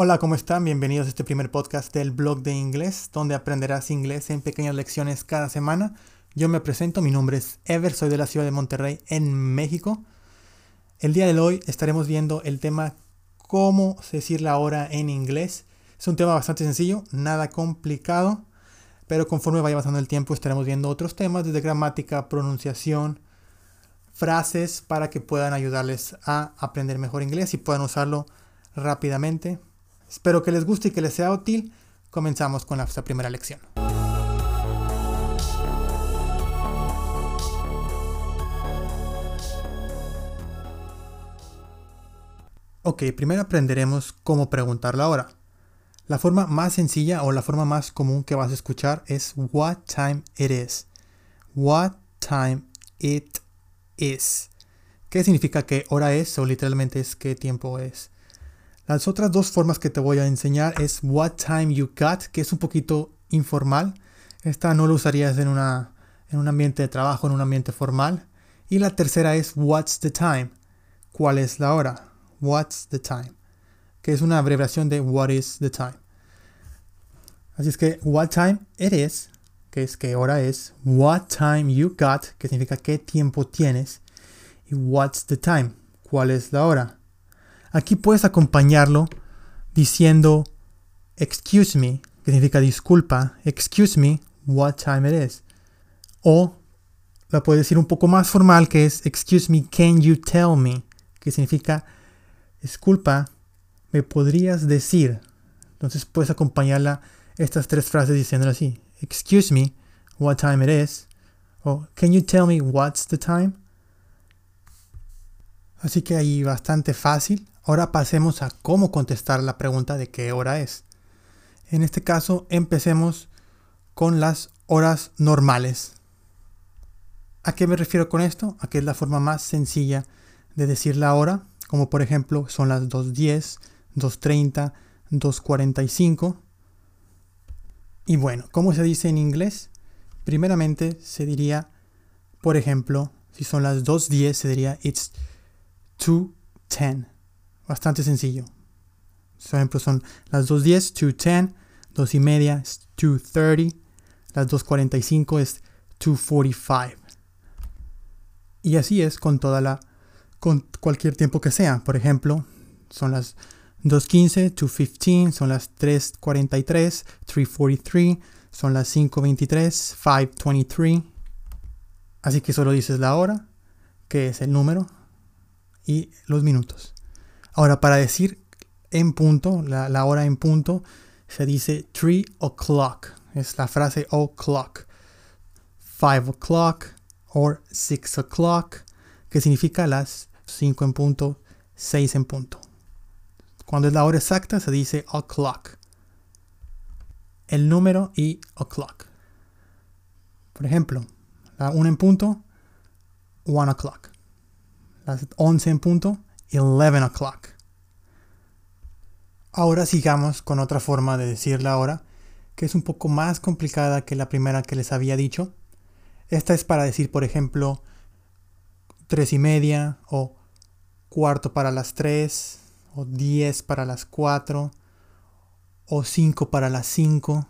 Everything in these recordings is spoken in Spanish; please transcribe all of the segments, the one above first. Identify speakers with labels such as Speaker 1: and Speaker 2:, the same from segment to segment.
Speaker 1: Hola, ¿cómo están? Bienvenidos a este primer podcast del blog de inglés, donde aprenderás inglés en pequeñas lecciones cada semana. Yo me presento, mi nombre es Ever, soy de la ciudad de Monterrey, en México. El día de hoy estaremos viendo el tema cómo decir la hora en inglés. Es un tema bastante sencillo, nada complicado, pero conforme vaya pasando el tiempo estaremos viendo otros temas desde gramática, pronunciación, frases para que puedan ayudarles a aprender mejor inglés y puedan usarlo rápidamente. Espero que les guste y que les sea útil. Comenzamos con la primera lección. Ok, primero aprenderemos cómo preguntar la hora. La forma más sencilla o la forma más común que vas a escuchar es what time it is. What time it is. ¿Qué significa qué hora es o literalmente es qué tiempo es? Las otras dos formas que te voy a enseñar es what time you got, que es un poquito informal. Esta no lo usarías en, una, en un ambiente de trabajo, en un ambiente formal. Y la tercera es what's the time, cuál es la hora, what's the time, que es una abreviación de what is the time. Así es que what time it is, que es qué hora es, what time you got, que significa qué tiempo tienes, y what's the time, cuál es la hora. Aquí puedes acompañarlo diciendo excuse me, que significa disculpa, excuse me, what time it is. O la puedes decir un poco más formal que es excuse me, can you tell me, que significa disculpa, me podrías decir. Entonces puedes acompañarla estas tres frases diciéndolo así. Excuse me, what time it is. O can you tell me what's the time? Así que ahí bastante fácil. Ahora pasemos a cómo contestar la pregunta de qué hora es. En este caso, empecemos con las horas normales. ¿A qué me refiero con esto? A que es la forma más sencilla de decir la hora, como por ejemplo son las 2.10, 2.30, 2.45. Y bueno, ¿cómo se dice en inglés? Primeramente se diría, por ejemplo, si son las 2.10 se diría it's 2.10. Bastante sencillo. Por ejemplo, son las 2.10, 2.10, 2 y media es 2.30, las 2.45 es 2.45. Y así es con toda la, con cualquier tiempo que sea. Por ejemplo, son las 2.15, 2.15, son las 3.43, 3.43, son las 5.23, 5.23. Así que solo dices la hora, que es el número, y los minutos. Ahora, para decir en punto, la, hora en punto, se dice 3 o'clock. Es la frase o'clock. 5 o'clock or 6 o'clock, que significa las 5 en punto, 6 en punto. Cuando es la hora exacta se dice o'clock. El número y o'clock. Por ejemplo, la 1 en punto, 1 o'clock. Las 11 en punto, 11 o'clock. Ahora sigamos con otra forma de decir la hora, que es un poco más complicada que la primera que les había dicho. Esta es para decir, por ejemplo, tres y media, o cuarto para las tres, o diez para las cuatro, o cinco para las cinco.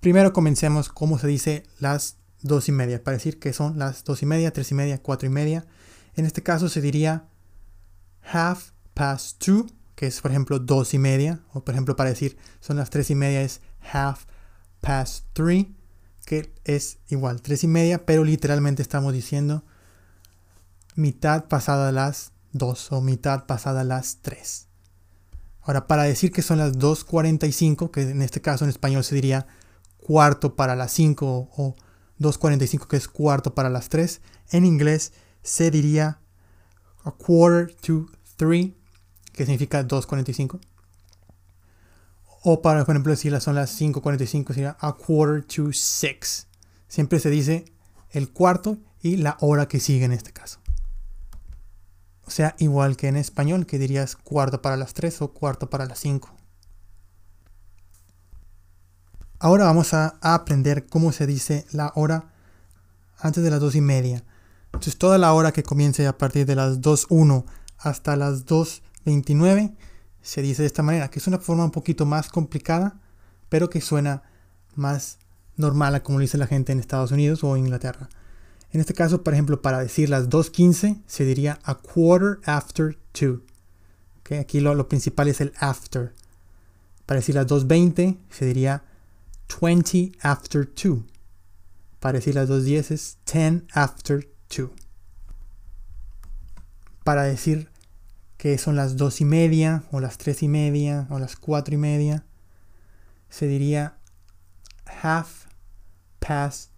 Speaker 1: Primero comencemos cómo se dice las dos y media, para decir que son las dos y media, tres y media, cuatro y media. En este caso se diría half past two, que es por ejemplo dos y media, o por ejemplo para decir son las tres y media es half past three, que es igual tres y media, pero literalmente estamos diciendo mitad pasada las dos o mitad pasada las tres. Ahora, para decir que son las 2.45, que en este caso en español se diría cuarto para las 5 o 2.45, que es cuarto para las 3, en inglés se diría a quarter to three, que significa 2.45. O para, por ejemplo, decir son las 5.45, sería a quarter to six. Siempre se dice el cuarto y la hora que sigue en este caso. O sea, igual que en español, que dirías cuarto para las 3 o cuarto para las 5. Ahora vamos a, aprender cómo se dice la hora antes de las 2 y media. Entonces toda la hora que comience a partir de las 2.1 hasta las 2.29 se dice de esta manera, que es una forma un poquito más complicada, pero que suena más normal a como lo dice la gente en Estados Unidos o Inglaterra. En este caso, por ejemplo, para decir las 2.15 se diría a quarter after 2. Aquí lo, lo, principal es el after. Para decir las 2.20 se diría 20 after 2. Para decir las 2.10 es 10 after 2. Para decir que son las 2 y media o las 3 y media o las 4 y media se diría half past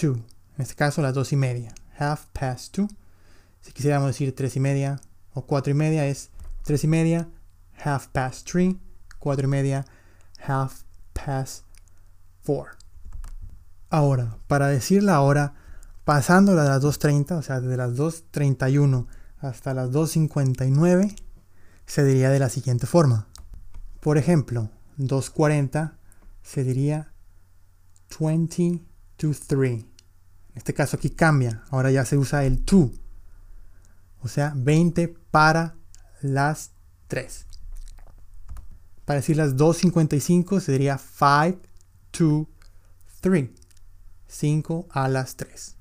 Speaker 1: 2. En este caso las 2 y media. Half past 2. Si quisiéramos decir 3 y media o 4 y media es 3 y media, half past 3, 4 y media, half past 4. Ahora, para decir la hora, pasando de las 2.30, o sea, desde las 2.31 hasta las 2.59, se diría de la siguiente forma. Por ejemplo, 2.40 se diría 20 to 3. En este caso aquí cambia, ahora ya se usa el to. O sea, 20 para las 3. Para decir las 2.55 sería 5 to 3. 5 a las 3.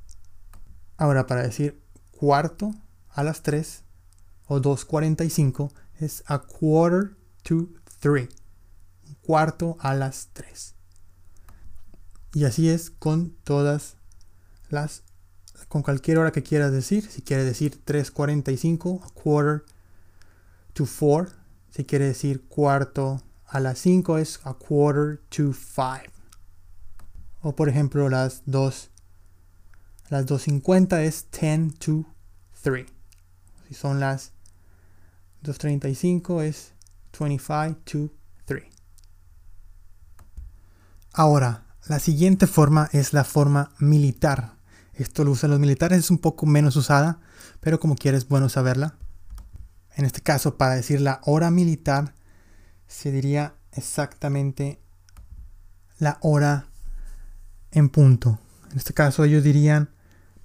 Speaker 1: Ahora para decir cuarto a las 3 o 2.45 es a quarter to 3. Un cuarto a las 3. Y así es con todas las con cualquier hora que quieras decir. Si quieres decir 3.45, a quarter to 4. Si quiere decir cuarto a las 5 es a quarter to 5. O por ejemplo las 2 las 2.50 es 10 to 3. Si son las 2.35 es 25 to 3. Ahora, la siguiente forma es la forma militar. Esto lo usan los militares, es un poco menos usada, pero como quieres, bueno saberla. En este caso, para decir la hora militar, se diría exactamente la hora en punto. En este caso, ellos dirían,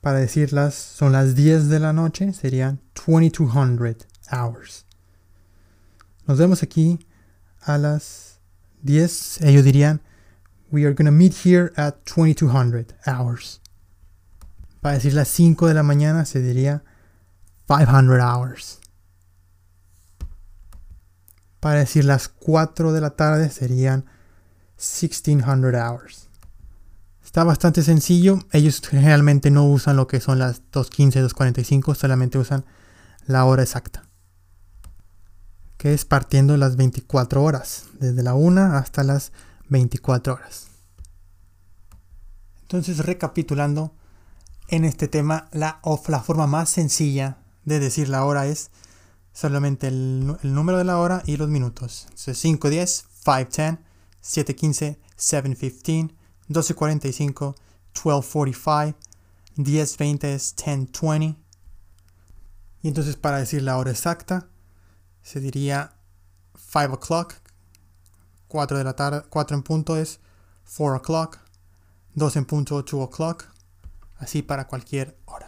Speaker 1: para decirlas, son las 10 de la noche, serían 2200 hours. Nos vemos aquí a las 10. Ellos dirían, we are going to meet here at 2200 hours. Para decir las 5 de la mañana, se diría 500 hours. Para decir las 4 de la tarde serían 1600 hours. Está bastante sencillo. Ellos generalmente no usan lo que son las 2.15, 2.45, solamente usan la hora exacta. Que es partiendo las 24 horas, desde la 1 hasta las 24 horas. Entonces, recapitulando en este tema, la, la forma más sencilla de decir la hora es solamente el, número de la hora y los minutos. 5.10, 5.10, 7.15, 7.15, 12.45, 12.45, 10.20 es 10.20. Y entonces para decir la hora exacta, se diría 5 o'clock, 4 de la tarde, 4 en punto es 4 o'clock, 2 en punto 2 o'clock, así para cualquier hora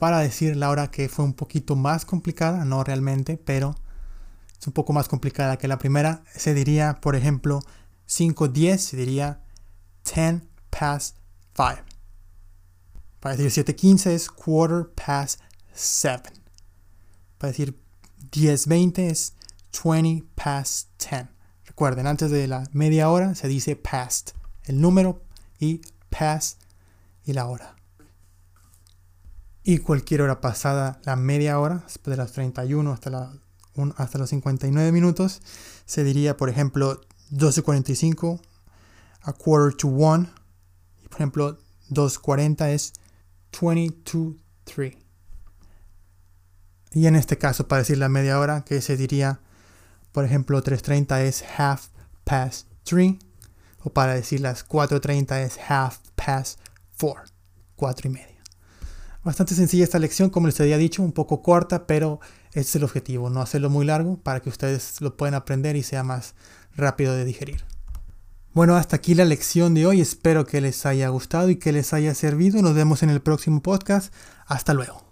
Speaker 1: para decir la hora que fue un poquito más complicada, no realmente, pero es un poco más complicada que la primera. Se diría, por ejemplo, 5.10, se diría 10 past 5. Para decir 7.15 es quarter past 7. Para decir 10.20 es 20 past 10. Recuerden, antes de la media hora se dice past, el número y past y la hora y cualquier hora pasada la media hora, de las 31 hasta, hasta los 59 minutos, se diría, por ejemplo, 12.45 a quarter to one. Por ejemplo, 2.40 es 20 to 3. Y en este caso, para decir la media hora, que se diría, por ejemplo, 3.30 es half past 3. O para decir las 4.30 es half past 4. 4 y media. Bastante sencilla esta lección, como les había dicho, un poco corta, pero ese es el objetivo, no hacerlo muy largo para que ustedes lo puedan aprender y sea más rápido de digerir. Bueno, hasta aquí la lección de hoy, espero que les haya gustado y que les haya servido. Nos vemos en el próximo podcast. Hasta luego.